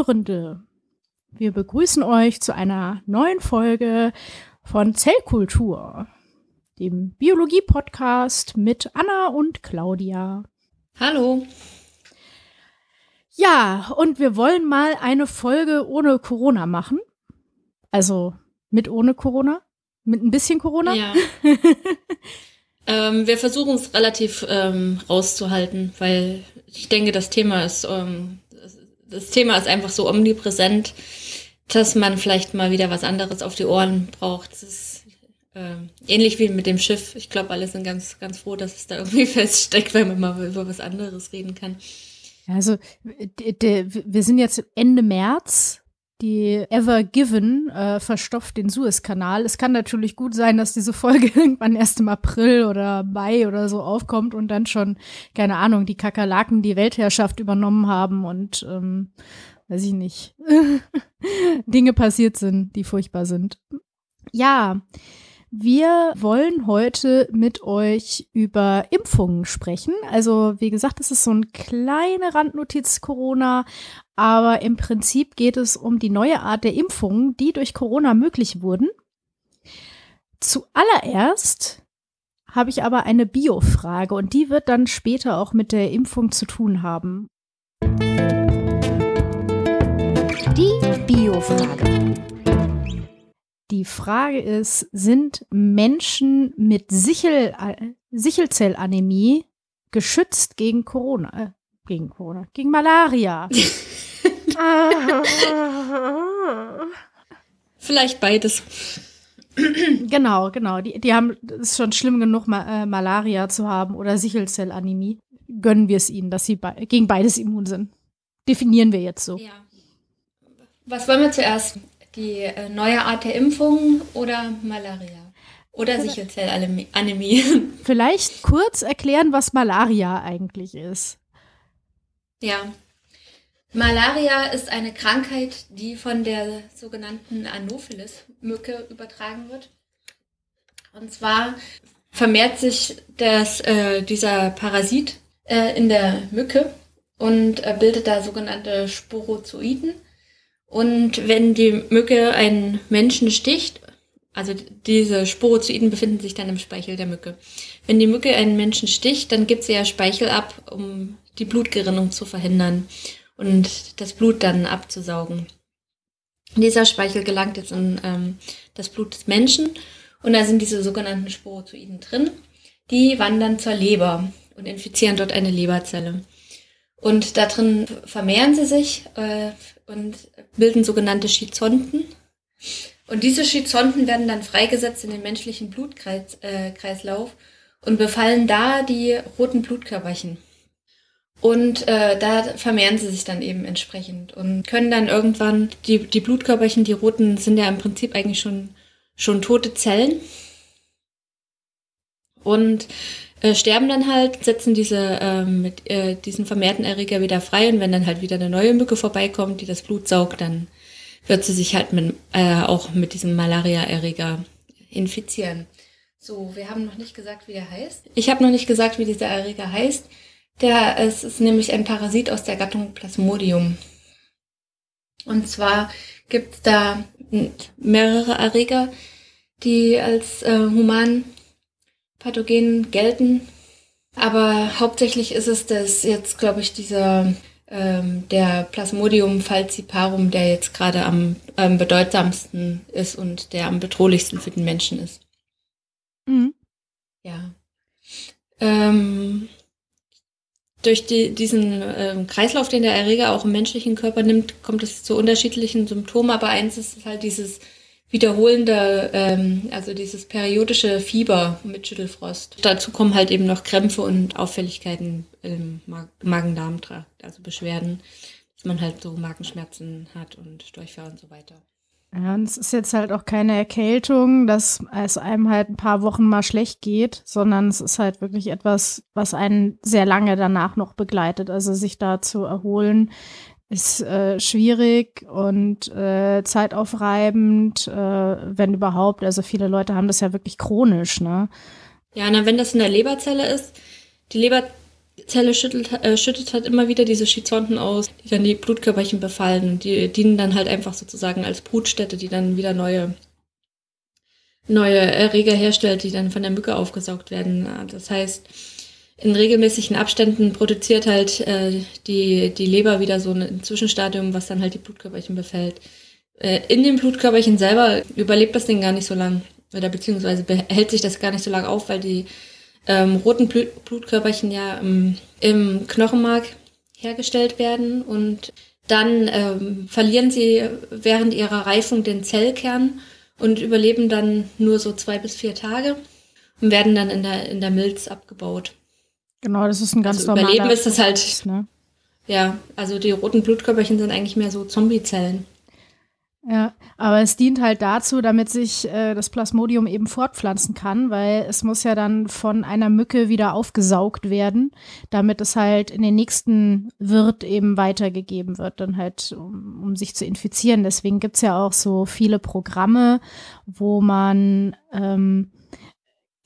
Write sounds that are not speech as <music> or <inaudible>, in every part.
Hörende. Wir begrüßen euch zu einer neuen Folge von Zellkultur, dem Biologie-Podcast mit Anna und Claudia. Hallo. Ja, und wir wollen mal eine Folge ohne Corona machen. Also mit ohne Corona. Mit ein bisschen Corona. Ja. <laughs> ähm, wir versuchen es relativ ähm, rauszuhalten, weil ich denke, das Thema ist, ähm, das Thema ist einfach so omnipräsent, dass man vielleicht mal wieder was anderes auf die Ohren braucht. Das ist äh, ähnlich wie mit dem Schiff. Ich glaube, alle sind ganz, ganz froh, dass es da irgendwie <laughs> feststeckt, weil man mal über was anderes reden kann. Also, wir sind jetzt Ende März. Die Ever Given äh, verstopft den Suezkanal. Es kann natürlich gut sein, dass diese Folge <laughs> irgendwann erst im April oder Mai oder so aufkommt und dann schon, keine Ahnung, die Kakerlaken die Weltherrschaft übernommen haben und ähm, weiß ich nicht, <laughs> Dinge passiert sind, die furchtbar sind. Ja, wir wollen heute mit euch über Impfungen sprechen. Also, wie gesagt, es ist so eine kleine Randnotiz Corona, aber im Prinzip geht es um die neue Art der Impfungen, die durch Corona möglich wurden. Zuallererst habe ich aber eine Bio-Frage und die wird dann später auch mit der Impfung zu tun haben. Die Bio-Frage. Die Frage ist, sind Menschen mit Sichel, äh, Sichelzellanämie geschützt gegen Corona? Äh, gegen Corona, gegen Malaria. <laughs> Vielleicht beides. genau, genau. Die, die haben, es ist schon schlimm genug, Ma äh, Malaria zu haben oder Sichelzellanämie. Gönnen wir es ihnen, dass sie be gegen beides immun sind. Definieren wir jetzt so. Ja. Was wollen wir zuerst? Die äh, neue Art der Impfung oder Malaria? Oder Sichelzellanämie? <laughs> Vielleicht kurz erklären, was Malaria eigentlich ist. Ja. Malaria ist eine Krankheit, die von der sogenannten Anopheles-Mücke übertragen wird. Und zwar vermehrt sich das, äh, dieser Parasit äh, in der Mücke und äh, bildet da sogenannte Sporozoiden. Und wenn die Mücke einen Menschen sticht, also diese Sporozoiden befinden sich dann im Speichel der Mücke. Wenn die Mücke einen Menschen sticht, dann gibt sie ja Speichel ab, um die Blutgerinnung zu verhindern und das Blut dann abzusaugen. Dieser Speichel gelangt jetzt in ähm, das Blut des Menschen und da sind diese sogenannten Sporozoiden drin. Die wandern zur Leber und infizieren dort eine Leberzelle. Und da drin vermehren sie sich äh, und bilden sogenannte Schizonten. Und diese Schizonten werden dann freigesetzt in den menschlichen Blutkreislauf äh, und befallen da die roten Blutkörperchen. Und äh, da vermehren sie sich dann eben entsprechend und können dann irgendwann, die, die Blutkörperchen, die roten, sind ja im Prinzip eigentlich schon, schon tote Zellen. Und äh, sterben dann halt, setzen diese ähm, mit äh, diesen vermehrten Erreger wieder frei und wenn dann halt wieder eine neue Mücke vorbeikommt, die das Blut saugt, dann wird sie sich halt mit, äh, auch mit diesem Malaria-Erreger infizieren. So, wir haben noch nicht gesagt, wie der heißt. Ich habe noch nicht gesagt, wie dieser Erreger heißt. Der es ist nämlich ein Parasit aus der Gattung Plasmodium. Und zwar gibt es da mehrere Erreger, die als äh, human Pathogen gelten. Aber hauptsächlich ist es das jetzt, glaube ich, dieser ähm, der Plasmodium falciparum, der jetzt gerade am ähm, bedeutsamsten ist und der am bedrohlichsten für den Menschen ist. Mhm. Ja. Ähm, durch die, diesen ähm, Kreislauf, den der Erreger auch im menschlichen Körper nimmt, kommt es zu unterschiedlichen Symptomen, aber eins ist halt dieses wiederholende, ähm, also dieses periodische Fieber mit Schüttelfrost. Dazu kommen halt eben noch Krämpfe und Auffälligkeiten im Magen-Darm-Trakt, also Beschwerden, dass man halt so Magenschmerzen hat und Durchfall und so weiter. Ja, und es ist jetzt halt auch keine Erkältung, dass es einem halt ein paar Wochen mal schlecht geht, sondern es ist halt wirklich etwas, was einen sehr lange danach noch begleitet. Also sich da zu erholen, ist äh, schwierig und äh, zeitaufreibend, äh, wenn überhaupt. Also viele Leute haben das ja wirklich chronisch, ne? Ja, na, wenn das in der Leberzelle ist, die Leberzelle Zelle schüttelt, äh, schüttet halt immer wieder diese Schizonten aus, die dann die Blutkörperchen befallen. Die dienen dann halt einfach sozusagen als Brutstätte, die dann wieder neue, neue Erreger herstellt, die dann von der Mücke aufgesaugt werden. Das heißt, in regelmäßigen Abständen produziert halt äh, die, die Leber wieder so ein Zwischenstadium, was dann halt die Blutkörperchen befällt. Äh, in dem Blutkörperchen selber überlebt das Ding gar nicht so lang. Oder beziehungsweise behält sich das gar nicht so lang auf, weil die ähm, roten Blut Blutkörperchen ja im, im Knochenmark hergestellt werden und dann ähm, verlieren sie während ihrer Reifung den Zellkern und überleben dann nur so zwei bis vier Tage und werden dann in der, in der Milz abgebaut. Genau, das ist ein ganz also normaler Überleben ist das halt. Ne? Ja, also die roten Blutkörperchen sind eigentlich mehr so Zombiezellen. Ja, aber es dient halt dazu, damit sich äh, das Plasmodium eben fortpflanzen kann, weil es muss ja dann von einer Mücke wieder aufgesaugt werden, damit es halt in den nächsten Wirt eben weitergegeben wird, dann halt, um, um sich zu infizieren. Deswegen gibt's ja auch so viele Programme, wo man ähm,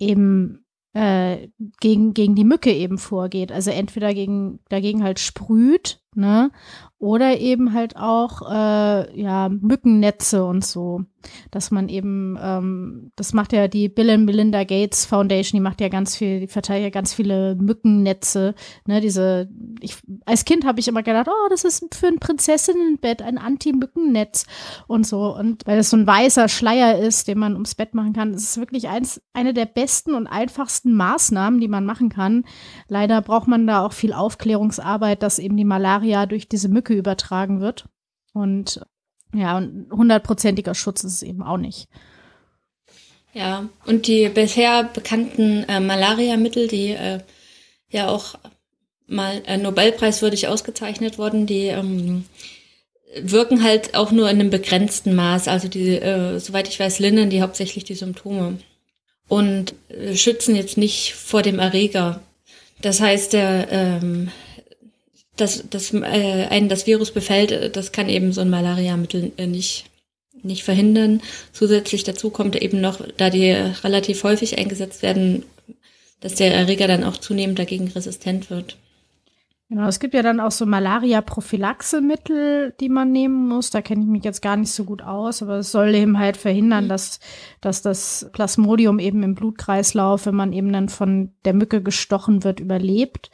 eben äh, gegen, gegen die Mücke eben vorgeht. Also entweder gegen, dagegen halt sprüht, ne? Oder eben halt auch äh, ja, Mückennetze und so. Dass man eben, ähm, das macht ja die Bill and Melinda Gates Foundation, die macht ja ganz viel, die verteilt ja ganz viele Mückennetze. Ne, diese, ich, als Kind habe ich immer gedacht, oh, das ist für ein Prinzessinnenbett, ein Anti-Mückennetz und so. Und weil das so ein weißer Schleier ist, den man ums Bett machen kann, das ist wirklich eins, eine der besten und einfachsten Maßnahmen, die man machen kann. Leider braucht man da auch viel Aufklärungsarbeit, dass eben die Malaria durch diese Mücke übertragen wird. Und ja, und hundertprozentiger Schutz ist es eben auch nicht. Ja, und die bisher bekannten äh, Malaria-Mittel, die äh, ja auch mal äh, Nobelpreiswürdig ausgezeichnet wurden, die ähm, wirken halt auch nur in einem begrenzten Maß. Also die, äh, soweit ich weiß, lindern die hauptsächlich die Symptome und äh, schützen jetzt nicht vor dem Erreger. Das heißt, der ähm, dass, dass äh, einen das Virus befällt, äh, das kann eben so ein Malariamittel äh, nicht, nicht verhindern. Zusätzlich dazu kommt eben noch, da die relativ häufig eingesetzt werden, dass der Erreger dann auch zunehmend dagegen resistent wird. Genau, es gibt ja dann auch so Malaria-Prophylaxe-Mittel, die man nehmen muss. Da kenne ich mich jetzt gar nicht so gut aus, aber es soll eben halt verhindern, mhm. dass, dass das Plasmodium eben im Blutkreislauf, wenn man eben dann von der Mücke gestochen wird, überlebt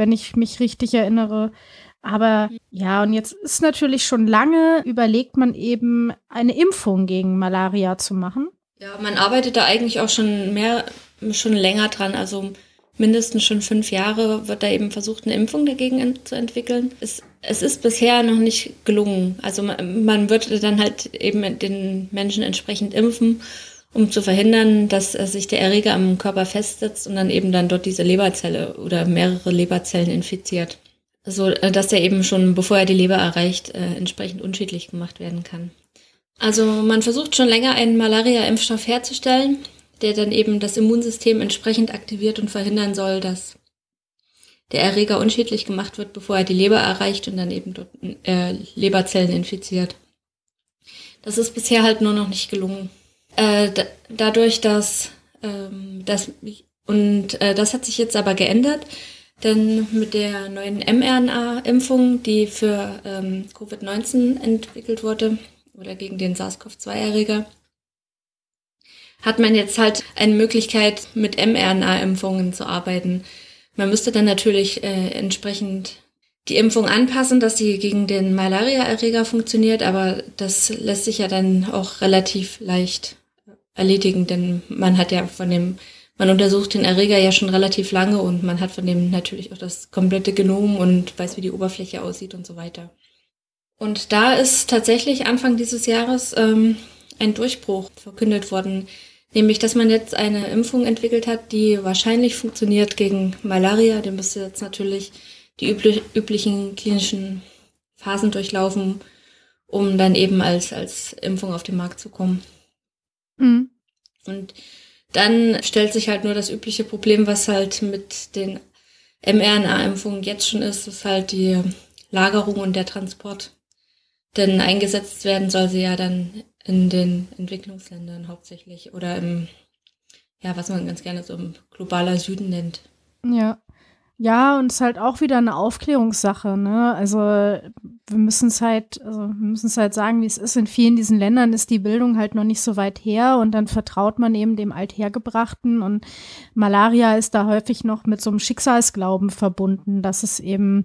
wenn ich mich richtig erinnere. Aber ja, und jetzt ist natürlich schon lange überlegt man eben, eine Impfung gegen Malaria zu machen. Ja, man arbeitet da eigentlich auch schon mehr, schon länger dran. Also mindestens schon fünf Jahre wird da eben versucht, eine Impfung dagegen zu entwickeln. Es, es ist bisher noch nicht gelungen. Also man, man wird dann halt eben den Menschen entsprechend impfen um zu verhindern, dass äh, sich der Erreger am Körper festsetzt und dann eben dann dort diese Leberzelle oder mehrere Leberzellen infiziert. So äh, dass er eben schon, bevor er die Leber erreicht, äh, entsprechend unschädlich gemacht werden kann. Also man versucht schon länger einen Malaria-Impfstoff herzustellen, der dann eben das Immunsystem entsprechend aktiviert und verhindern soll, dass der Erreger unschädlich gemacht wird, bevor er die Leber erreicht und dann eben dort äh, Leberzellen infiziert. Das ist bisher halt nur noch nicht gelungen. Äh, dadurch, dass ähm, das und äh, das hat sich jetzt aber geändert, denn mit der neuen mRNA-Impfung, die für ähm, Covid-19 entwickelt wurde oder gegen den SARS-CoV-2-Erreger, hat man jetzt halt eine Möglichkeit, mit mRNA-Impfungen zu arbeiten. Man müsste dann natürlich äh, entsprechend die Impfung anpassen, dass sie gegen den Malaria-Erreger funktioniert, aber das lässt sich ja dann auch relativ leicht erledigen, denn man hat ja von dem, man untersucht den Erreger ja schon relativ lange und man hat von dem natürlich auch das komplette Genom und weiß, wie die Oberfläche aussieht und so weiter. Und da ist tatsächlich Anfang dieses Jahres ähm, ein Durchbruch verkündet worden, nämlich dass man jetzt eine Impfung entwickelt hat, die wahrscheinlich funktioniert gegen Malaria. Die müsste jetzt natürlich die üblich, üblichen klinischen Phasen durchlaufen, um dann eben als, als Impfung auf den Markt zu kommen. Mhm. Und dann stellt sich halt nur das übliche Problem, was halt mit den mRNA-Impfungen jetzt schon ist, ist halt die Lagerung und der Transport. Denn eingesetzt werden soll sie ja dann in den Entwicklungsländern hauptsächlich oder im, ja, was man ganz gerne so im globaler Süden nennt. Ja. Ja, und es ist halt auch wieder eine Aufklärungssache, ne? Also wir müssen es halt, also wir müssen es halt sagen, wie es ist. In vielen diesen Ländern ist die Bildung halt noch nicht so weit her und dann vertraut man eben dem Althergebrachten und Malaria ist da häufig noch mit so einem Schicksalsglauben verbunden, dass es eben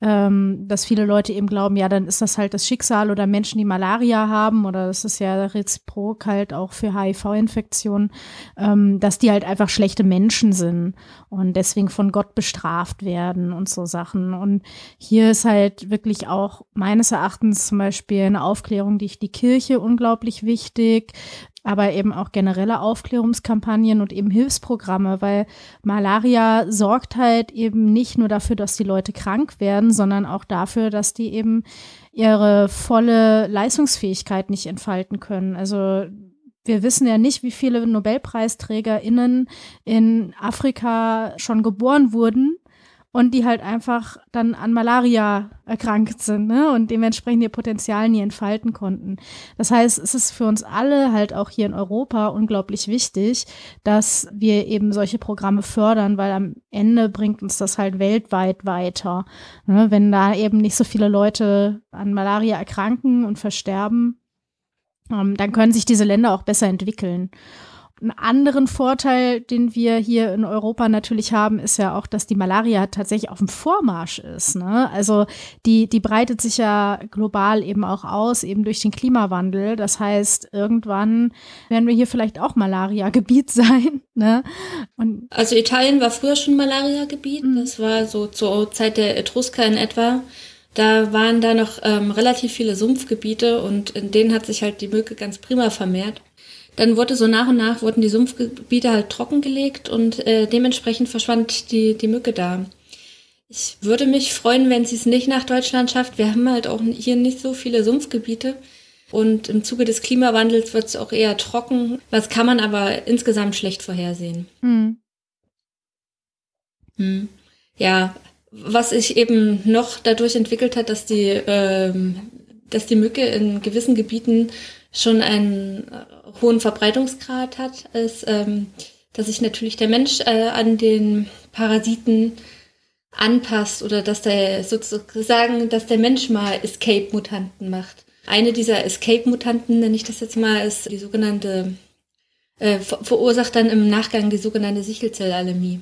ähm, dass viele Leute eben glauben, ja, dann ist das halt das Schicksal oder Menschen, die Malaria haben oder das ist ja reziprok halt auch für HIV-Infektionen, ähm, dass die halt einfach schlechte Menschen sind und deswegen von Gott bestraft werden und so Sachen. Und hier ist halt wirklich auch meines Erachtens zum Beispiel eine Aufklärung durch die Kirche unglaublich wichtig aber eben auch generelle Aufklärungskampagnen und eben Hilfsprogramme, weil Malaria sorgt halt eben nicht nur dafür, dass die Leute krank werden, sondern auch dafür, dass die eben ihre volle Leistungsfähigkeit nicht entfalten können. Also wir wissen ja nicht, wie viele NobelpreisträgerInnen in Afrika schon geboren wurden und die halt einfach dann an Malaria erkrankt sind ne? und dementsprechend ihr Potenzial nie entfalten konnten. Das heißt, es ist für uns alle halt auch hier in Europa unglaublich wichtig, dass wir eben solche Programme fördern, weil am Ende bringt uns das halt weltweit weiter. Ne? Wenn da eben nicht so viele Leute an Malaria erkranken und versterben, ähm, dann können sich diese Länder auch besser entwickeln. Einen anderen Vorteil, den wir hier in Europa natürlich haben, ist ja auch, dass die Malaria tatsächlich auf dem Vormarsch ist. Ne? Also die, die breitet sich ja global eben auch aus, eben durch den Klimawandel. Das heißt, irgendwann werden wir hier vielleicht auch Malaria-Gebiet <laughs> sein. Ne? Und also Italien war früher schon Malaria-Gebiet. Mhm. Das war so zur Zeit der Etrusker in etwa. Da waren da noch ähm, relativ viele Sumpfgebiete und in denen hat sich halt die Mücke ganz prima vermehrt. Dann wurde so nach und nach wurden die Sumpfgebiete halt trockengelegt und äh, dementsprechend verschwand die, die Mücke da. Ich würde mich freuen, wenn sie es nicht nach Deutschland schafft. Wir haben halt auch hier nicht so viele Sumpfgebiete. Und im Zuge des Klimawandels wird es auch eher trocken. Das kann man aber insgesamt schlecht vorhersehen. Hm. Hm. Ja, was sich eben noch dadurch entwickelt hat, dass die, ähm, dass die Mücke in gewissen Gebieten schon einen äh, hohen Verbreitungsgrad hat, ist, ähm, dass sich natürlich der Mensch äh, an den Parasiten anpasst oder dass der sozusagen, dass der Mensch mal Escape-Mutanten macht. Eine dieser Escape-Mutanten, nenne ich das jetzt mal, ist die sogenannte, äh, verursacht dann im Nachgang die sogenannte Sichelzellanämie.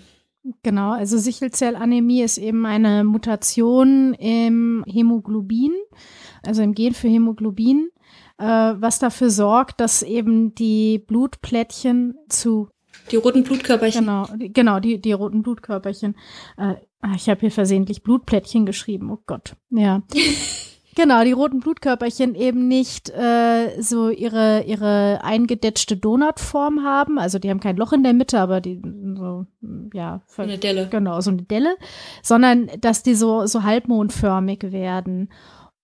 Genau, also Sichelzellanämie ist eben eine Mutation im Hämoglobin, also im Gen für Hämoglobin äh, was dafür sorgt, dass eben die Blutplättchen zu die roten Blutkörperchen. Genau, die, genau, die, die roten Blutkörperchen. Äh, ah, ich habe hier versehentlich Blutplättchen geschrieben. Oh Gott. Ja. <laughs> genau, die roten Blutkörperchen eben nicht äh, so ihre, ihre eingedetschte Donutform haben. Also die haben kein Loch in der Mitte, aber die so, ja. Eine Delle. Genau, so eine Delle. Sondern dass die so, so halbmondförmig werden.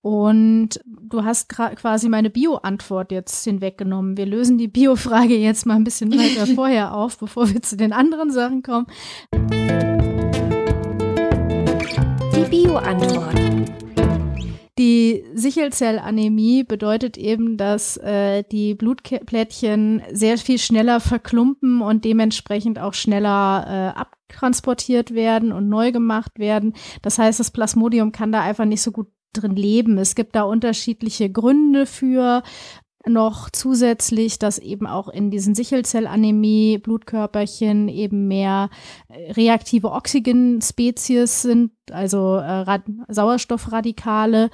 Und du hast quasi meine Bio-Antwort jetzt hinweggenommen. Wir lösen die Bio-Frage jetzt mal ein bisschen weiter <laughs> vorher auf, bevor wir zu den anderen Sachen kommen. Die Bio-Antwort. Die Sichelzellanämie bedeutet eben, dass äh, die Blutplättchen sehr viel schneller verklumpen und dementsprechend auch schneller äh, abtransportiert werden und neu gemacht werden. Das heißt, das Plasmodium kann da einfach nicht so gut drin leben. Es gibt da unterschiedliche Gründe für noch zusätzlich, dass eben auch in diesen Sichelzellanämie Blutkörperchen eben mehr äh, reaktive Oxygenspezies sind, also äh, Sauerstoffradikale,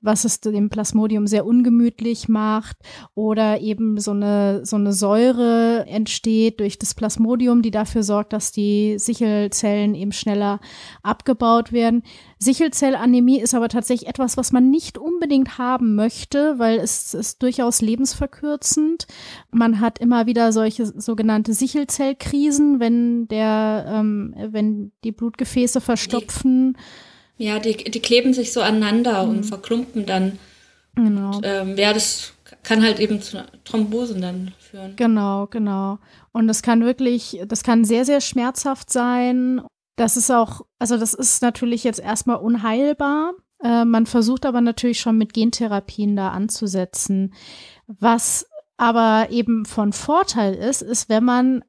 was es dem Plasmodium sehr ungemütlich macht oder eben so eine, so eine Säure entsteht durch das Plasmodium, die dafür sorgt, dass die Sichelzellen eben schneller abgebaut werden. Sichelzellanämie ist aber tatsächlich etwas, was man nicht unbedingt haben möchte, weil es ist durchaus lebensverkürzend. Man hat immer wieder solche sogenannte Sichelzellkrisen, wenn der, ähm, wenn die Blutgefäße verstopfen. Ja, die, die kleben sich so aneinander mhm. und verklumpen dann. Genau. Und, ähm, ja, das kann halt eben zu Thrombosen dann führen. Genau, genau. Und das kann wirklich, das kann sehr, sehr schmerzhaft sein. Das ist auch, also das ist natürlich jetzt erstmal unheilbar. Äh, man versucht aber natürlich schon mit Gentherapien da anzusetzen. Was aber eben von Vorteil ist, ist, wenn man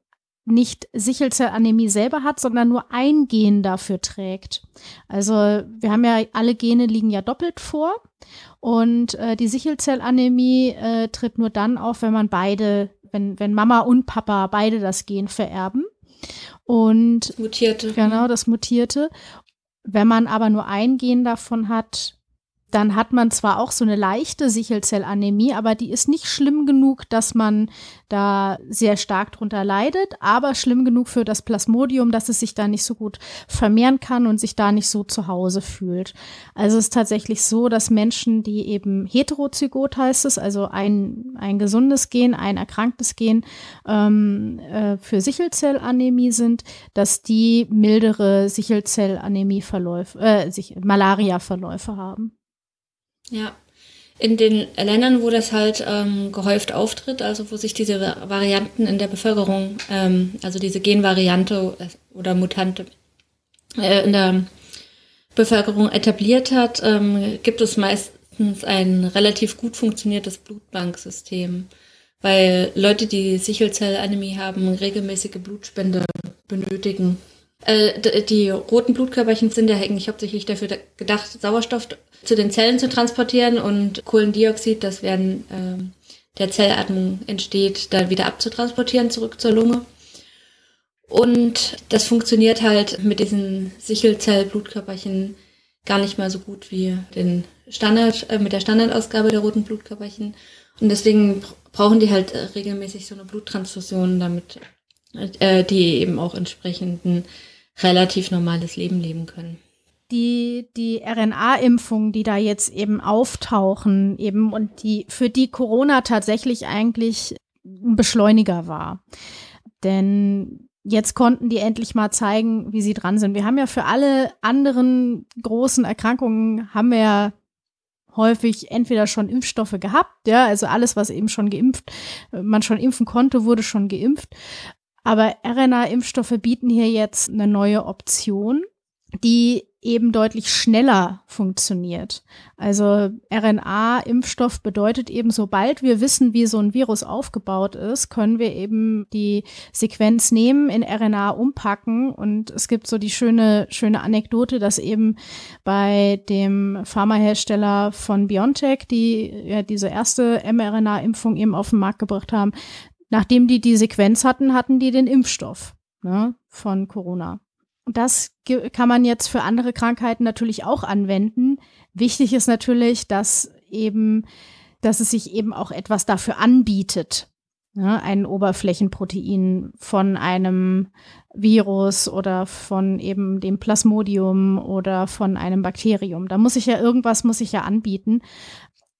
nicht Sichelzellanämie selber hat, sondern nur ein Gen dafür trägt. Also wir haben ja, alle Gene liegen ja doppelt vor und äh, die Sichelzellanämie äh, tritt nur dann auf, wenn man beide, wenn, wenn Mama und Papa beide das Gen vererben. Und das mutierte. Genau, das mutierte. Wenn man aber nur ein Gen davon hat, dann hat man zwar auch so eine leichte Sichelzellanämie, aber die ist nicht schlimm genug, dass man da sehr stark drunter leidet, aber schlimm genug für das Plasmodium, dass es sich da nicht so gut vermehren kann und sich da nicht so zu Hause fühlt. Also es ist tatsächlich so, dass Menschen, die eben heterozygot heißt es, also ein, ein gesundes Gen, ein erkranktes Gen ähm, äh, für Sichelzellanämie sind, dass die mildere Sichelzellanämie-Verläufe, äh, Malaria-Verläufe haben. Ja. In den Ländern, wo das halt ähm, gehäuft auftritt, also wo sich diese Varianten in der Bevölkerung, ähm, also diese Genvariante oder Mutante äh, in der Bevölkerung etabliert hat, ähm, gibt es meistens ein relativ gut funktioniertes Blutbanksystem, weil Leute, die Sichelzellanämie haben, regelmäßige Blutspende benötigen. Äh, die roten Blutkörperchen sind ja eigentlich hauptsächlich dafür gedacht, Sauerstoff zu den Zellen zu transportieren und Kohlendioxid, das während äh, der Zellatmung entsteht, dann wieder abzutransportieren zurück zur Lunge. Und das funktioniert halt mit diesen Sichelzell-Blutkörperchen gar nicht mal so gut wie den Standard, äh, mit der Standardausgabe der roten Blutkörperchen. Und deswegen brauchen die halt regelmäßig so eine Bluttransfusion, damit äh, die eben auch entsprechend ein relativ normales Leben leben können die, die RNA-Impfungen, die da jetzt eben auftauchen, eben und die, für die Corona tatsächlich eigentlich ein Beschleuniger war. Denn jetzt konnten die endlich mal zeigen, wie sie dran sind. Wir haben ja für alle anderen großen Erkrankungen haben wir ja häufig entweder schon Impfstoffe gehabt, ja, also alles, was eben schon geimpft, man schon impfen konnte, wurde schon geimpft. Aber RNA-Impfstoffe bieten hier jetzt eine neue Option, die eben deutlich schneller funktioniert. Also RNA-Impfstoff bedeutet eben, sobald wir wissen, wie so ein Virus aufgebaut ist, können wir eben die Sequenz nehmen, in RNA umpacken. Und es gibt so die schöne, schöne Anekdote, dass eben bei dem Pharmahersteller von BioNTech, die ja diese erste mRNA-Impfung eben auf den Markt gebracht haben, nachdem die die Sequenz hatten, hatten die den Impfstoff ne, von Corona. Das kann man jetzt für andere Krankheiten natürlich auch anwenden. Wichtig ist natürlich, dass eben, dass es sich eben auch etwas dafür anbietet. Ja, ein Oberflächenprotein von einem Virus oder von eben dem Plasmodium oder von einem Bakterium. Da muss ich ja irgendwas, muss ich ja anbieten,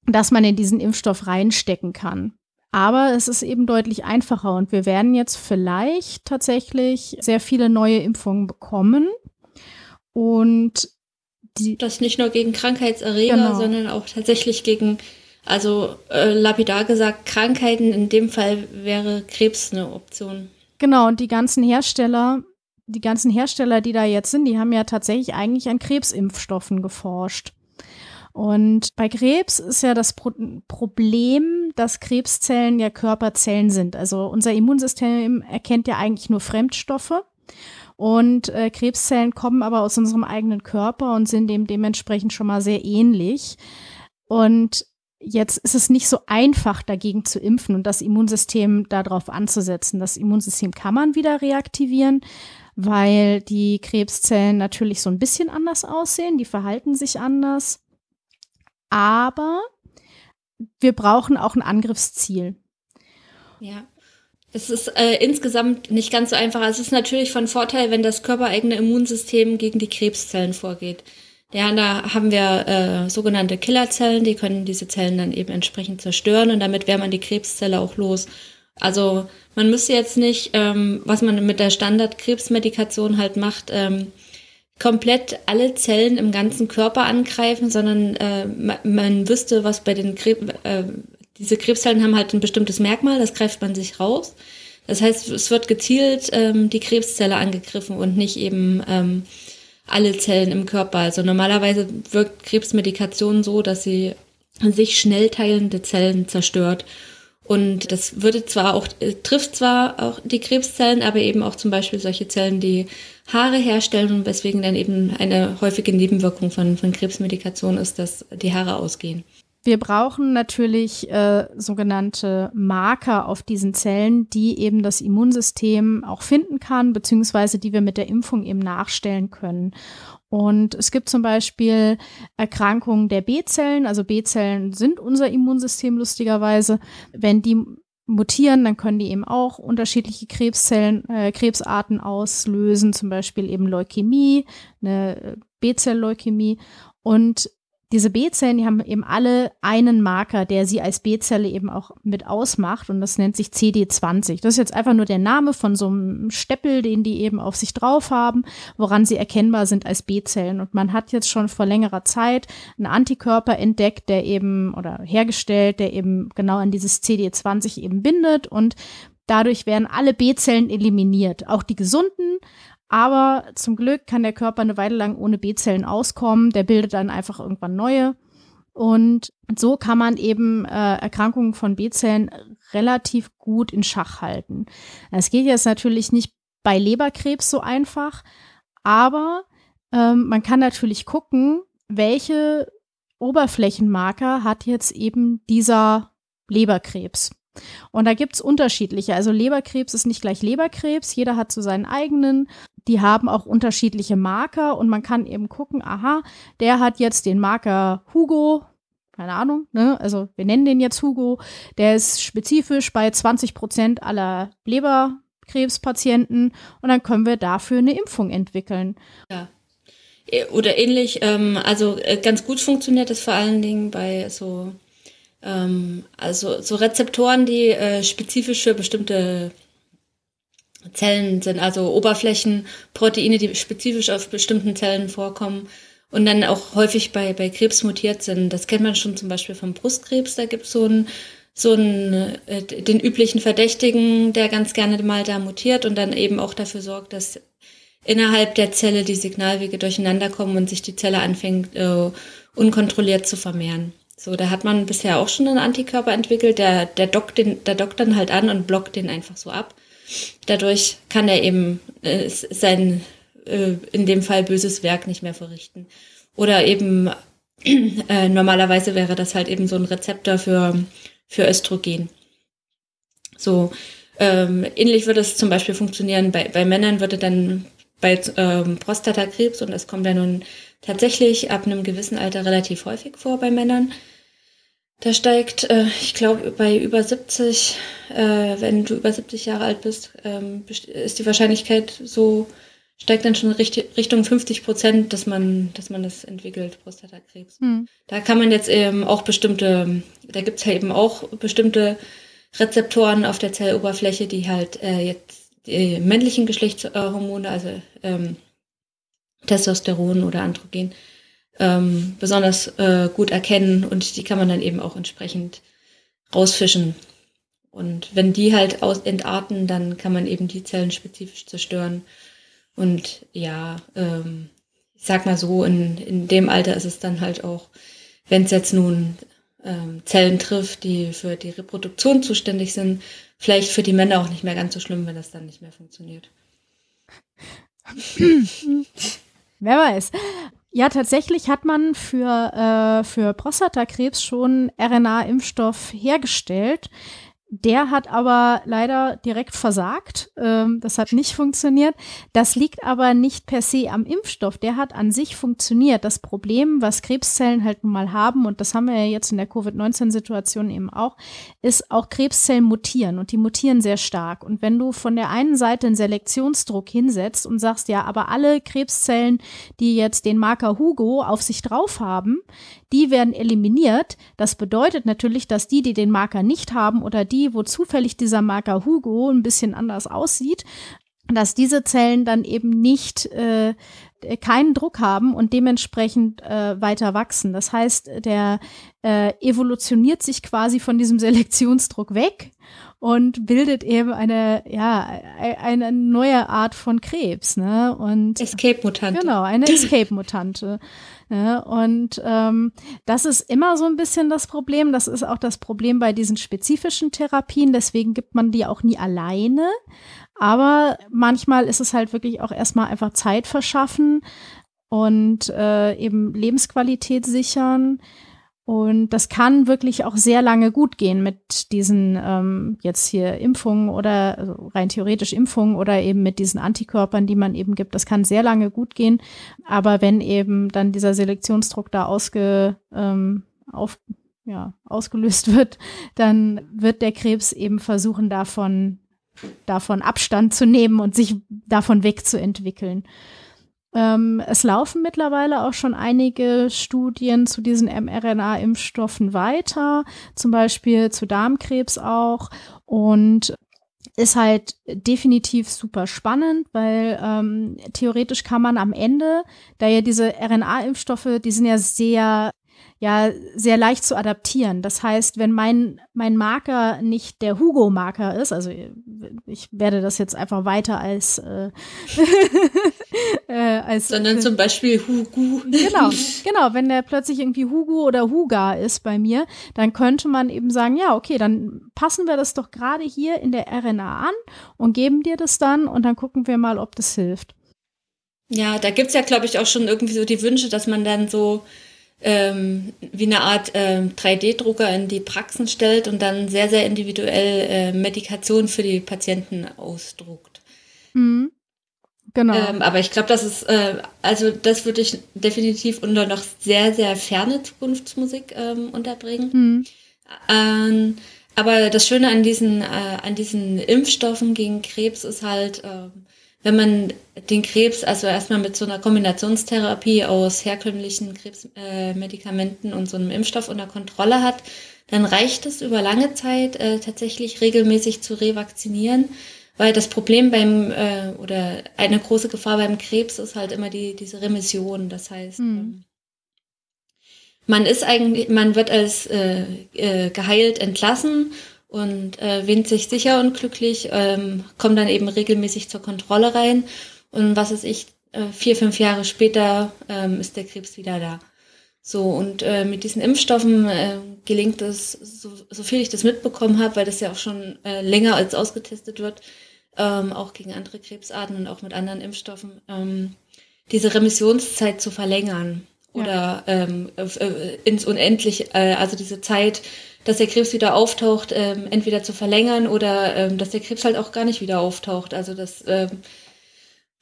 dass man in diesen Impfstoff reinstecken kann. Aber es ist eben deutlich einfacher und wir werden jetzt vielleicht tatsächlich sehr viele neue Impfungen bekommen. Und die das nicht nur gegen Krankheitserreger, genau. sondern auch tatsächlich gegen, also äh, lapidar gesagt, Krankheiten. In dem Fall wäre Krebs eine Option. Genau, und die ganzen Hersteller, die ganzen Hersteller, die da jetzt sind, die haben ja tatsächlich eigentlich an Krebsimpfstoffen geforscht. Und bei Krebs ist ja das Pro Problem, dass Krebszellen ja Körperzellen sind. Also unser Immunsystem erkennt ja eigentlich nur Fremdstoffe. Und äh, Krebszellen kommen aber aus unserem eigenen Körper und sind dem dementsprechend schon mal sehr ähnlich. Und jetzt ist es nicht so einfach, dagegen zu impfen und das Immunsystem darauf anzusetzen. Das Immunsystem kann man wieder reaktivieren, weil die Krebszellen natürlich so ein bisschen anders aussehen, die verhalten sich anders aber wir brauchen auch ein Angriffsziel. Ja. Es ist äh, insgesamt nicht ganz so einfach. Es ist natürlich von Vorteil, wenn das körpereigene Immunsystem gegen die Krebszellen vorgeht. Ja, da haben wir äh, sogenannte Killerzellen, die können diese Zellen dann eben entsprechend zerstören und damit wäre man die Krebszelle auch los. Also man müsste jetzt nicht, ähm, was man mit der Standardkrebsmedikation halt macht, ähm, komplett alle Zellen im ganzen Körper angreifen, sondern äh, man, man wüsste, was bei den Krebs, äh, diese Krebszellen haben halt ein bestimmtes Merkmal, das greift man sich raus. Das heißt, es wird gezielt ähm, die Krebszelle angegriffen und nicht eben ähm, alle Zellen im Körper. Also normalerweise wirkt Krebsmedikation so, dass sie sich schnell teilende Zellen zerstört Und das würde zwar auch, äh, trifft zwar auch die Krebszellen, aber eben auch zum Beispiel solche Zellen, die Haare herstellen weswegen dann eben eine häufige Nebenwirkung von, von Krebsmedikation ist, dass die Haare ausgehen. Wir brauchen natürlich äh, sogenannte Marker auf diesen Zellen, die eben das Immunsystem auch finden kann, beziehungsweise die wir mit der Impfung eben nachstellen können. Und es gibt zum Beispiel Erkrankungen der B-Zellen. Also B-Zellen sind unser Immunsystem lustigerweise. Wenn die mutieren, dann können die eben auch unterschiedliche Krebszellen, äh, Krebsarten auslösen, zum Beispiel eben Leukämie, eine B-Zell-Leukämie. Und diese B-Zellen, die haben eben alle einen Marker, der sie als B-Zelle eben auch mit ausmacht und das nennt sich CD20. Das ist jetzt einfach nur der Name von so einem Steppel, den die eben auf sich drauf haben, woran sie erkennbar sind als B-Zellen. Und man hat jetzt schon vor längerer Zeit einen Antikörper entdeckt, der eben oder hergestellt, der eben genau an dieses CD20 eben bindet und Dadurch werden alle B-Zellen eliminiert, auch die gesunden, aber zum Glück kann der Körper eine Weile lang ohne B-Zellen auskommen. Der bildet dann einfach irgendwann neue. Und so kann man eben äh, Erkrankungen von B-Zellen relativ gut in Schach halten. Es geht jetzt natürlich nicht bei Leberkrebs so einfach, aber ähm, man kann natürlich gucken, welche Oberflächenmarker hat jetzt eben dieser Leberkrebs. Und da gibt's unterschiedliche. Also Leberkrebs ist nicht gleich Leberkrebs, jeder hat so seinen eigenen. Die haben auch unterschiedliche Marker und man kann eben gucken, aha, der hat jetzt den Marker Hugo, keine Ahnung, ne? Also wir nennen den jetzt Hugo, der ist spezifisch bei 20 Prozent aller Leberkrebspatienten und dann können wir dafür eine Impfung entwickeln. Ja. Oder ähnlich, ähm, also äh, ganz gut funktioniert das vor allen Dingen bei so ähm, also so Rezeptoren, die äh, spezifisch für bestimmte Zellen sind, also Oberflächenproteine, die spezifisch auf bestimmten Zellen vorkommen und dann auch häufig bei, bei Krebs mutiert sind. Das kennt man schon zum Beispiel vom Brustkrebs. Da gibt es so einen, so einen, äh, den üblichen Verdächtigen, der ganz gerne mal da mutiert und dann eben auch dafür sorgt, dass innerhalb der Zelle die Signalwege durcheinander kommen und sich die Zelle anfängt, äh, unkontrolliert zu vermehren. So, da hat man bisher auch schon einen Antikörper entwickelt, der, der, dockt den, der dockt dann halt an und blockt den einfach so ab. Dadurch kann er eben äh, sein, äh, in dem Fall böses Werk nicht mehr verrichten. Oder eben, äh, normalerweise wäre das halt eben so ein Rezeptor für, für Östrogen. So, ähm, ähnlich würde es zum Beispiel funktionieren, bei, bei Männern würde dann bei ähm, Prostatakrebs, und das kommt ja nun tatsächlich ab einem gewissen Alter relativ häufig vor bei Männern. Da steigt, äh, ich glaube, bei über 70, äh, wenn du über 70 Jahre alt bist, ähm, ist die Wahrscheinlichkeit so, steigt dann schon Richtung 50 Prozent, dass man, dass man das entwickelt, Prostatakrebs. Hm. Da kann man jetzt eben auch bestimmte, da gibt's ja eben auch bestimmte Rezeptoren auf der Zelloberfläche, die halt äh, jetzt die männlichen Geschlechtshormone, also ähm, Testosteron oder Androgen, ähm, besonders äh, gut erkennen und die kann man dann eben auch entsprechend rausfischen. Und wenn die halt aus entarten, dann kann man eben die Zellen spezifisch zerstören. Und ja, ähm, ich sag mal so, in, in dem Alter ist es dann halt auch, wenn es jetzt nun ähm, Zellen trifft, die für die Reproduktion zuständig sind, vielleicht für die Männer auch nicht mehr ganz so schlimm, wenn das dann nicht mehr funktioniert. <clears throat> <clears throat> Wer weiß. Ja, tatsächlich hat man für, äh, für Prostatakrebs schon RNA-Impfstoff hergestellt. Der hat aber leider direkt versagt. Ähm, das hat nicht funktioniert. Das liegt aber nicht per se am Impfstoff. Der hat an sich funktioniert. Das Problem, was Krebszellen halt nun mal haben, und das haben wir ja jetzt in der Covid-19-Situation eben auch, ist auch Krebszellen mutieren und die mutieren sehr stark. Und wenn du von der einen Seite einen Selektionsdruck hinsetzt und sagst, ja, aber alle Krebszellen, die jetzt den Marker Hugo auf sich drauf haben, die werden eliminiert. Das bedeutet natürlich, dass die, die den Marker nicht haben oder die, wo zufällig dieser Marker Hugo ein bisschen anders aussieht, dass diese Zellen dann eben nicht äh, keinen Druck haben und dementsprechend äh, weiter wachsen. Das heißt, der äh, evolutioniert sich quasi von diesem Selektionsdruck weg und bildet eben eine, ja, eine neue Art von Krebs, ne? Und Escape-Mutante. Genau, eine <laughs> Escape-Mutante. Ne? Und ähm, das ist immer so ein bisschen das Problem. Das ist auch das Problem bei diesen spezifischen Therapien. Deswegen gibt man die auch nie alleine. Aber manchmal ist es halt wirklich auch erstmal einfach Zeit verschaffen und äh, eben Lebensqualität sichern. Und das kann wirklich auch sehr lange gut gehen mit diesen ähm, jetzt hier Impfungen oder also rein theoretisch Impfungen oder eben mit diesen Antikörpern, die man eben gibt. Das kann sehr lange gut gehen. Aber wenn eben dann dieser Selektionsdruck da ausge, ähm, auf, ja, ausgelöst wird, dann wird der Krebs eben versuchen, davon, davon Abstand zu nehmen und sich davon wegzuentwickeln. Ähm, es laufen mittlerweile auch schon einige Studien zu diesen mRNA-Impfstoffen weiter, zum Beispiel zu Darmkrebs auch. Und ist halt definitiv super spannend, weil ähm, theoretisch kann man am Ende, da ja diese RNA-Impfstoffe, die sind ja sehr ja sehr leicht zu adaptieren. Das heißt, wenn mein, mein Marker nicht der Hugo-Marker ist, also ich werde das jetzt einfach weiter als, äh, <laughs> äh, als sondern äh, zum Beispiel Hugo. Genau, <laughs> genau. Wenn der plötzlich irgendwie Hugo oder Huga ist bei mir, dann könnte man eben sagen, ja, okay, dann passen wir das doch gerade hier in der RNA an und geben dir das dann und dann gucken wir mal, ob das hilft. Ja, da gibt's ja, glaube ich, auch schon irgendwie so die Wünsche, dass man dann so ähm, wie eine Art ähm, 3D-Drucker in die Praxen stellt und dann sehr, sehr individuell äh, Medikation für die Patienten ausdruckt. Mhm. Genau. Ähm, aber ich glaube, das ist, äh, also das würde ich definitiv unter noch sehr, sehr ferne Zukunftsmusik ähm, unterbringen. Mhm. Ähm, aber das Schöne an diesen, äh, an diesen Impfstoffen gegen Krebs ist halt, äh, wenn man den Krebs also erstmal mit so einer Kombinationstherapie aus herkömmlichen Krebsmedikamenten äh, und so einem Impfstoff unter Kontrolle hat, dann reicht es über lange Zeit äh, tatsächlich regelmäßig zu revakzinieren, weil das Problem beim äh, oder eine große Gefahr beim Krebs ist halt immer die diese Remission. Das heißt, mhm. man ist eigentlich, man wird als äh, äh, geheilt entlassen und äh, wähnt sich sicher und glücklich, ähm, kommt dann eben regelmäßig zur Kontrolle rein und was ist ich, äh, vier, fünf Jahre später ähm, ist der Krebs wieder da. So, und äh, mit diesen Impfstoffen äh, gelingt es, so, so viel ich das mitbekommen habe, weil das ja auch schon äh, länger als ausgetestet wird, ähm, auch gegen andere Krebsarten und auch mit anderen Impfstoffen, ähm, diese Remissionszeit zu verlängern oder ähm, äh, ins Unendliche, äh, also diese Zeit, dass der Krebs wieder auftaucht, ähm, entweder zu verlängern oder ähm, dass der Krebs halt auch gar nicht wieder auftaucht. Also das ähm,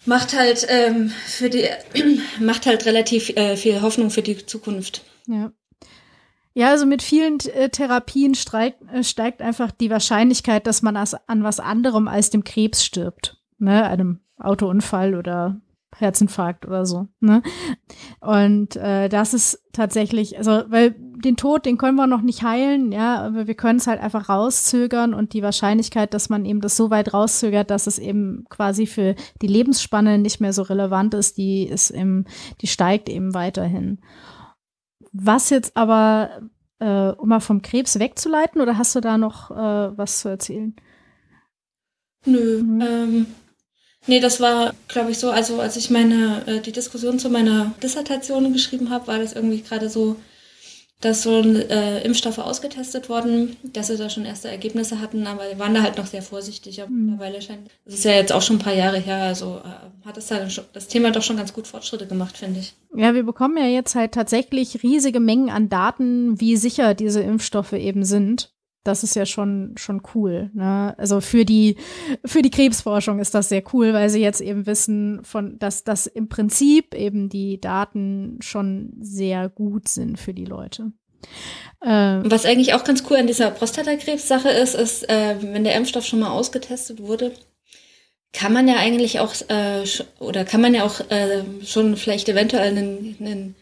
macht halt ähm, für die <clears throat> macht halt relativ äh, viel Hoffnung für die Zukunft. Ja. Ja, also mit vielen äh, Therapien steigt, äh, steigt einfach die Wahrscheinlichkeit, dass man an was anderem als dem Krebs stirbt. Ne, einem Autounfall oder Herzinfarkt oder so. Ne? Und äh, das ist tatsächlich, also, weil den Tod, den können wir noch nicht heilen, ja, aber wir können es halt einfach rauszögern und die Wahrscheinlichkeit, dass man eben das so weit rauszögert, dass es eben quasi für die Lebensspanne nicht mehr so relevant ist, die ist eben, die steigt eben weiterhin. Was jetzt aber, äh, um mal vom Krebs wegzuleiten, oder hast du da noch äh, was zu erzählen? Nö, mhm. ähm Nee, das war, glaube ich, so, also als ich meine, äh, die Diskussion zu meiner Dissertation geschrieben habe, war das irgendwie gerade so, dass so äh, Impfstoffe ausgetestet wurden, dass sie da schon erste Ergebnisse hatten, aber waren da halt noch sehr vorsichtig. Aber mhm. mittlerweile scheint, das ist ja jetzt auch schon ein paar Jahre her, also äh, hat es da schon, das Thema doch schon ganz gut Fortschritte gemacht, finde ich. Ja, wir bekommen ja jetzt halt tatsächlich riesige Mengen an Daten, wie sicher diese Impfstoffe eben sind das ist ja schon, schon cool. Ne? Also für die, für die Krebsforschung ist das sehr cool, weil sie jetzt eben wissen, von, dass, dass im Prinzip eben die Daten schon sehr gut sind für die Leute. Ähm, Was eigentlich auch ganz cool an dieser Prostatakrebs-Sache ist, ist, äh, wenn der Impfstoff schon mal ausgetestet wurde, kann man ja eigentlich auch, äh, oder kann man ja auch äh, schon vielleicht eventuell einen, einen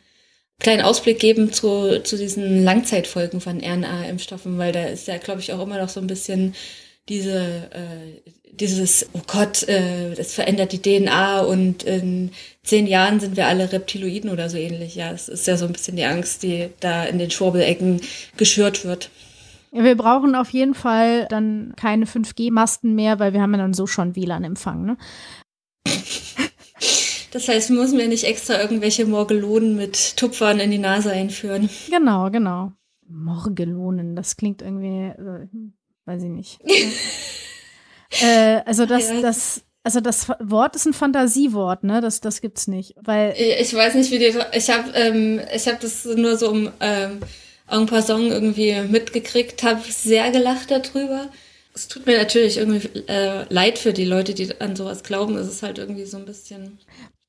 kleinen Ausblick geben zu, zu diesen Langzeitfolgen von RNA-Impfstoffen, weil da ist ja, glaube ich, auch immer noch so ein bisschen diese, äh, dieses, oh Gott, äh, das verändert die DNA und in zehn Jahren sind wir alle Reptiloiden oder so ähnlich. Ja, es ist ja so ein bisschen die Angst, die da in den Schwurbelecken geschürt wird. wir brauchen auf jeden Fall dann keine 5G-Masten mehr, weil wir haben ja dann so schon WLAN-Empfang. Ne? <laughs> Das heißt, wir müssen wir nicht extra irgendwelche Morgelonen mit Tupfern in die Nase einführen. Genau, genau. Morgelonen, das klingt irgendwie, äh, weiß ich nicht. <laughs> äh, also das, ja. das, also das Wort ist ein Fantasiewort, ne? Das, das gibt's nicht, weil ich weiß nicht, wie die. Ich habe, ähm, ich habe das nur so um ähm, ein paar Song irgendwie mitgekriegt, habe sehr gelacht darüber. Es tut mir natürlich irgendwie äh, leid für die Leute, die an sowas glauben. Es ist halt irgendwie so ein bisschen.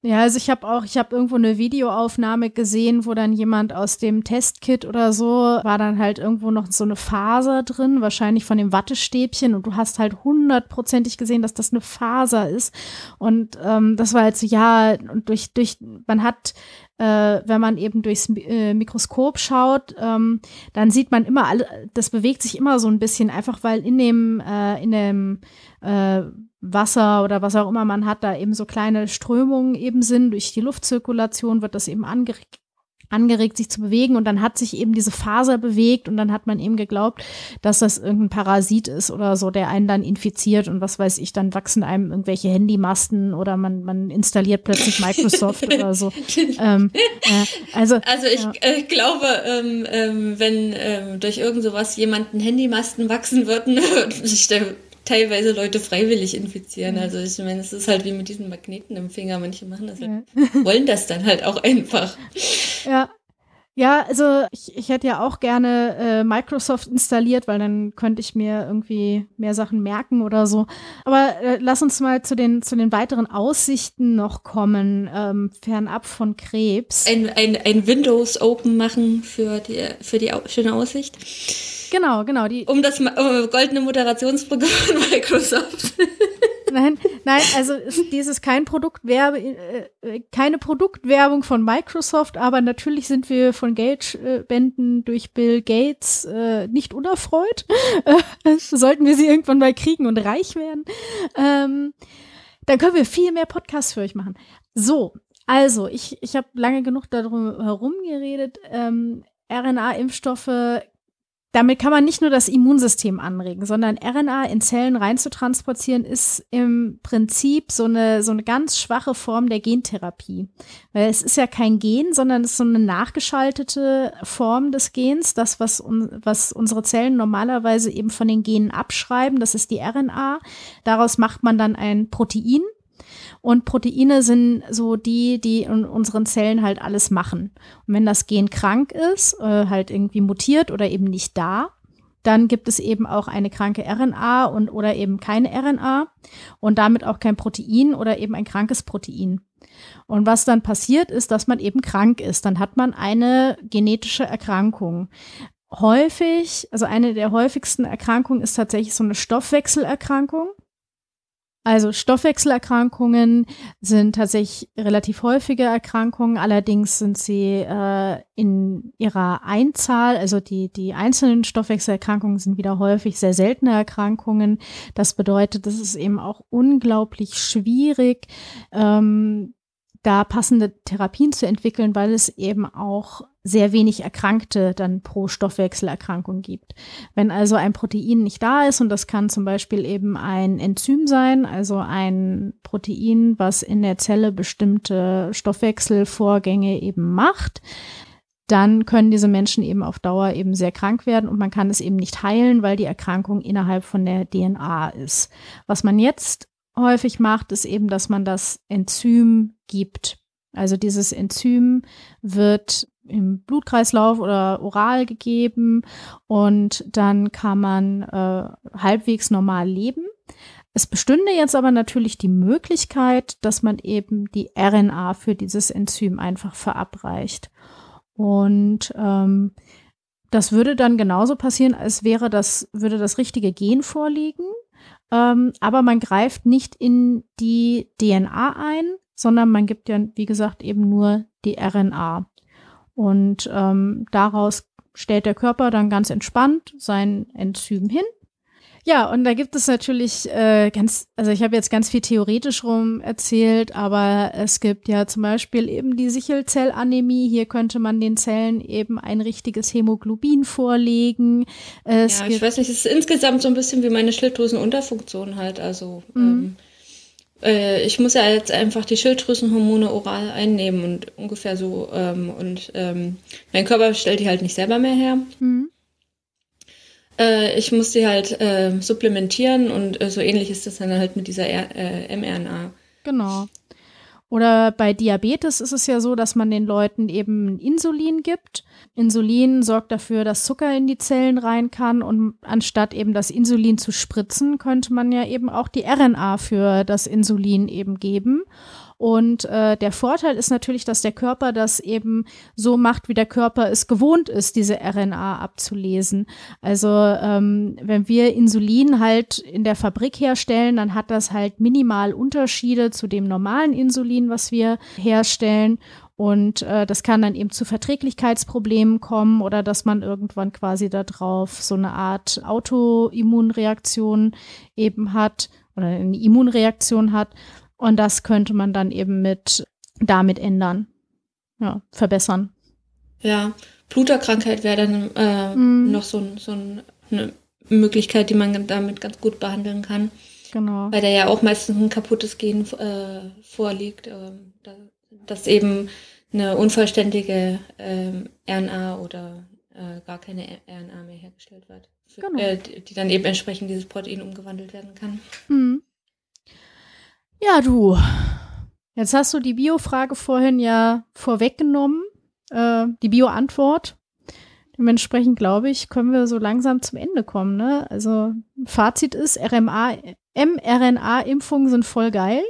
Ja, also ich habe auch, ich habe irgendwo eine Videoaufnahme gesehen, wo dann jemand aus dem Testkit oder so war dann halt irgendwo noch so eine Faser drin, wahrscheinlich von dem Wattestäbchen. Und du hast halt hundertprozentig gesehen, dass das eine Faser ist. Und ähm, das war halt so, ja, und durch, durch, man hat äh, wenn man eben durchs äh, Mikroskop schaut, ähm, dann sieht man immer, alle, das bewegt sich immer so ein bisschen, einfach weil in dem, äh, in dem äh, Wasser oder was auch immer man hat, da eben so kleine Strömungen eben sind. Durch die Luftzirkulation wird das eben angeregt, angeregt, sich zu bewegen und dann hat sich eben diese Faser bewegt und dann hat man eben geglaubt, dass das irgendein Parasit ist oder so, der einen dann infiziert und was weiß ich, dann wachsen einem irgendwelche Handymasten oder man, man installiert plötzlich Microsoft <laughs> oder so. Ähm, äh, also, also ich ja. äh, glaube, ähm, ähm, wenn ähm, durch irgend sowas jemanden Handymasten wachsen würden, <laughs> würde sich der teilweise Leute freiwillig infizieren. Also ich meine, es ist halt wie mit diesen Magneten im Finger. Manche machen das halt, <laughs> wollen das dann halt auch einfach. Ja. Ja, also ich, ich hätte ja auch gerne äh, Microsoft installiert, weil dann könnte ich mir irgendwie mehr Sachen merken oder so. Aber äh, lass uns mal zu den, zu den weiteren Aussichten noch kommen, ähm, fernab von Krebs. Ein, ein, ein Windows Open machen für die, für die schöne Aussicht. Genau, genau. Die um das um goldene Moderationsprogramm von Microsoft. <laughs> nein, nein, also dies ist kein Produktwerbe, äh, äh, keine Produktwerbung von Microsoft, aber natürlich sind wir von Geldspenden durch Bill Gates äh, nicht unerfreut. Äh, sollten wir sie irgendwann mal kriegen und reich werden, ähm, dann können wir viel mehr Podcasts für euch machen. So, also ich, ich habe lange genug darum herum geredet. Ähm, RNA-Impfstoffe damit kann man nicht nur das Immunsystem anregen, sondern RNA in Zellen reinzutransportieren ist im Prinzip so eine, so eine ganz schwache Form der Gentherapie. Weil es ist ja kein Gen, sondern es ist so eine nachgeschaltete Form des Gens, das, was, un, was unsere Zellen normalerweise eben von den Genen abschreiben, das ist die RNA. Daraus macht man dann ein Protein und Proteine sind so die, die in unseren Zellen halt alles machen. Und wenn das Gen krank ist, äh, halt irgendwie mutiert oder eben nicht da, dann gibt es eben auch eine kranke RNA und oder eben keine RNA und damit auch kein Protein oder eben ein krankes Protein. Und was dann passiert ist, dass man eben krank ist. Dann hat man eine genetische Erkrankung. Häufig, also eine der häufigsten Erkrankungen ist tatsächlich so eine Stoffwechselerkrankung. Also Stoffwechselerkrankungen sind tatsächlich relativ häufige Erkrankungen, allerdings sind sie äh, in ihrer Einzahl, also die, die einzelnen Stoffwechselerkrankungen sind wieder häufig sehr seltene Erkrankungen. Das bedeutet, es ist eben auch unglaublich schwierig, ähm, da passende Therapien zu entwickeln, weil es eben auch sehr wenig Erkrankte dann pro Stoffwechselerkrankung gibt. Wenn also ein Protein nicht da ist, und das kann zum Beispiel eben ein Enzym sein, also ein Protein, was in der Zelle bestimmte Stoffwechselvorgänge eben macht, dann können diese Menschen eben auf Dauer eben sehr krank werden und man kann es eben nicht heilen, weil die Erkrankung innerhalb von der DNA ist. Was man jetzt häufig macht, ist eben, dass man das Enzym gibt. Also dieses Enzym wird im Blutkreislauf oder oral gegeben und dann kann man äh, halbwegs normal leben. Es bestünde jetzt aber natürlich die Möglichkeit, dass man eben die RNA für dieses Enzym einfach verabreicht. Und ähm, das würde dann genauso passieren, als wäre das, würde das richtige Gen vorliegen. Ähm, aber man greift nicht in die DNA ein, sondern man gibt ja, wie gesagt, eben nur die RNA. Und ähm, daraus stellt der Körper dann ganz entspannt sein Enzym hin. Ja, und da gibt es natürlich äh, ganz, also ich habe jetzt ganz viel theoretisch rum erzählt, aber es gibt ja zum Beispiel eben die Sichelzellanämie. Hier könnte man den Zellen eben ein richtiges Hämoglobin vorlegen. Es ja, ich weiß nicht, es ist insgesamt so ein bisschen wie meine Schilddrüsenunterfunktion halt. Also mhm. ähm, äh, ich muss ja jetzt einfach die Schilddrüsenhormone oral einnehmen und ungefähr so ähm, und ähm, mein Körper stellt die halt nicht selber mehr her. Mhm. Äh, ich muss die halt äh, supplementieren und äh, so ähnlich ist das dann halt mit dieser R äh, mRNA. Genau. Oder bei Diabetes ist es ja so, dass man den Leuten eben Insulin gibt. Insulin sorgt dafür, dass Zucker in die Zellen rein kann und anstatt eben das Insulin zu spritzen, könnte man ja eben auch die RNA für das Insulin eben geben. Und äh, der Vorteil ist natürlich, dass der Körper das eben so macht, wie der Körper es gewohnt ist, diese RNA abzulesen. Also ähm, wenn wir Insulin halt in der Fabrik herstellen, dann hat das halt minimal Unterschiede zu dem normalen Insulin, was wir herstellen. Und äh, das kann dann eben zu Verträglichkeitsproblemen kommen oder dass man irgendwann quasi darauf so eine Art Autoimmunreaktion eben hat oder eine Immunreaktion hat. Und das könnte man dann eben mit damit ändern, ja, verbessern. Ja, Bluterkrankheit wäre dann äh, mm. noch so, so eine Möglichkeit, die man damit ganz gut behandeln kann. Genau. Weil da ja auch meistens ein kaputtes Gen äh, vorliegt, äh, da, dass eben eine unvollständige äh, RNA oder äh, gar keine RNA mehr hergestellt wird, für, genau. Äh, die, dann eben entsprechend dieses Protein umgewandelt werden kann. Mhm. Ja, du. Jetzt hast du die Bio-Frage vorhin ja vorweggenommen, äh, die Bio-Antwort. Dementsprechend glaube ich, können wir so langsam zum Ende kommen. Ne? Also Fazit ist, RMA, mRNA-Impfungen sind voll geil.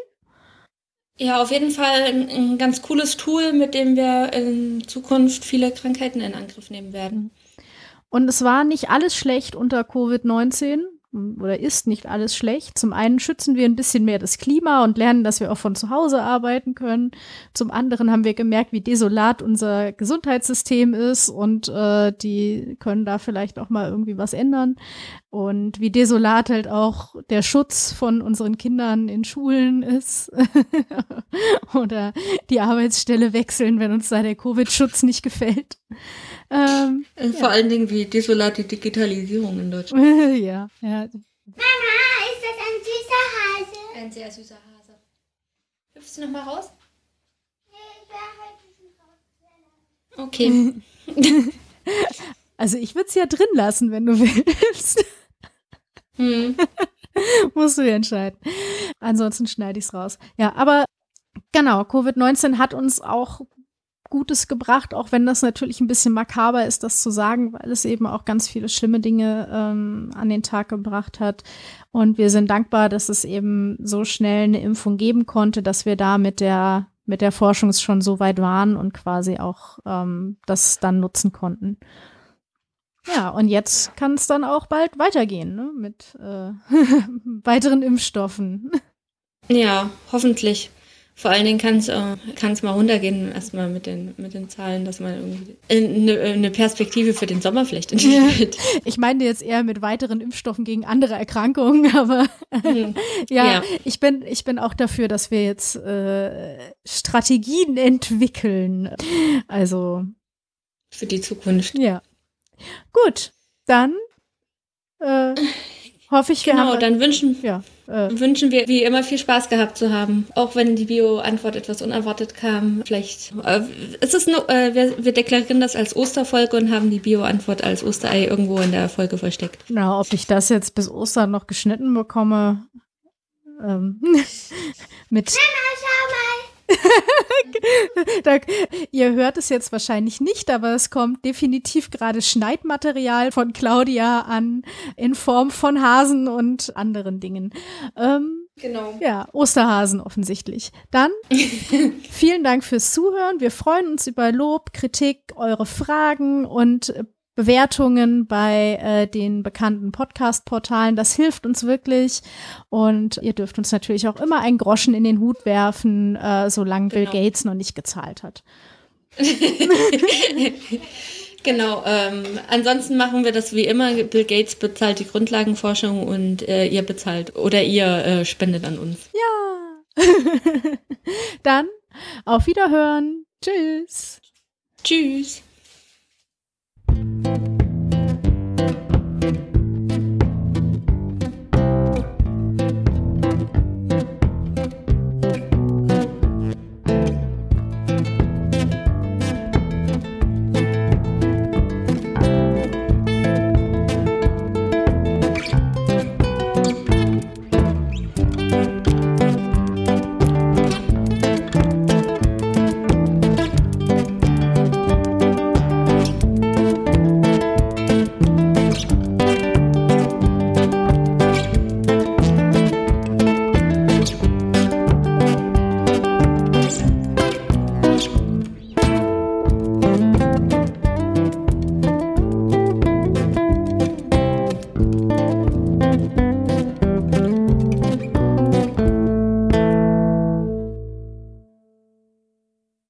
Ja, auf jeden Fall ein, ganz cooles Tool, mit dem wir in Zukunft viele Krankheiten in Angriff nehmen werden. Und es war nicht alles schlecht unter Covid-19 oder ist nicht alles schlecht. Zum einen schützen wir ein bisschen mehr das Klima und lernen, dass wir auch von zu Hause arbeiten können. Zum anderen haben wir gemerkt, wie desolat unser Gesundheitssystem ist und äh, die können da vielleicht auch mal irgendwie was ändern. Und wie desolat halt auch der Schutz von unseren Kindern in Schulen ist. <laughs> oder die Arbeitsstelle wechseln, wenn uns da der Covid-Schutz nicht gefällt. Ähm, äh, Vor ja. allen Dingen wie desolat die Digitalisierung in Deutschland. <laughs> ja, ja. Mama, ist das ein süßer Hase? Ein sehr süßer Hase. Hüpfst du noch mal raus? Okay. <laughs> Also ich würde es ja drin lassen, wenn du willst. <laughs> Hm. Musst du dir entscheiden. Ansonsten schneide ich es raus. Ja, aber genau, Covid-19 hat uns auch Gutes gebracht, auch wenn das natürlich ein bisschen makaber ist, das zu sagen, weil es eben auch ganz viele schlimme Dinge ähm, an den Tag gebracht hat. Und wir sind dankbar, dass es eben so schnell eine Impfung geben konnte, dass wir da mit der mit der Forschung schon so weit waren und quasi auch ähm, das dann nutzen konnten. Ja, und jetzt kann es dann auch bald weitergehen ne? mit äh, <laughs> weiteren Impfstoffen. Ja, hoffentlich. Vor allen Dingen kann es äh, mal runtergehen, erstmal mit den, mit den Zahlen, dass man irgendwie eine, eine Perspektive für den Sommer vielleicht entwickelt. <laughs> Ja, ich meine jetzt eher mit weiteren Impfstoffen gegen andere Erkrankungen, <laughs> aber hm. <laughs> ja, ja, Ich, bin, ich bin auch dafür, dass wir jetzt äh, Strategien entwickeln. Also. Für die Zukunft. Ja. Gut, dann äh, hoffe ich, wir genau, haben. Genau, dann wünschen, ja, äh, wünschen wir wie immer viel Spaß gehabt zu haben. Auch wenn die Bio-Antwort etwas unerwartet kam. Vielleicht äh, es ist nur, äh, wir, wir deklarieren das als Osterfolge und haben die Bio-Antwort als Osterei irgendwo in der Folge versteckt. Na, ob ich das jetzt bis Ostern noch geschnitten bekomme. Ähm, <laughs> mit. Mama, schau mal! <laughs> da, ihr hört es jetzt wahrscheinlich nicht, aber es kommt definitiv gerade Schneidmaterial von Claudia an in Form von Hasen und anderen Dingen. Ähm, genau. Ja, Osterhasen offensichtlich. Dann <laughs> vielen Dank fürs Zuhören. Wir freuen uns über Lob, Kritik, eure Fragen und Bewertungen bei äh, den bekannten Podcast-Portalen. Das hilft uns wirklich. Und ihr dürft uns natürlich auch immer einen Groschen in den Hut werfen, äh, solange genau. Bill Gates noch nicht gezahlt hat. <laughs> Genau, ähm, ansonsten machen wir das wie immer. Bill Gates bezahlt die Grundlagenforschung und äh, ihr bezahlt oder ihr äh, spendet an uns. Ja. <laughs> Dann auf Wiederhören. Tschüss. Tschüss.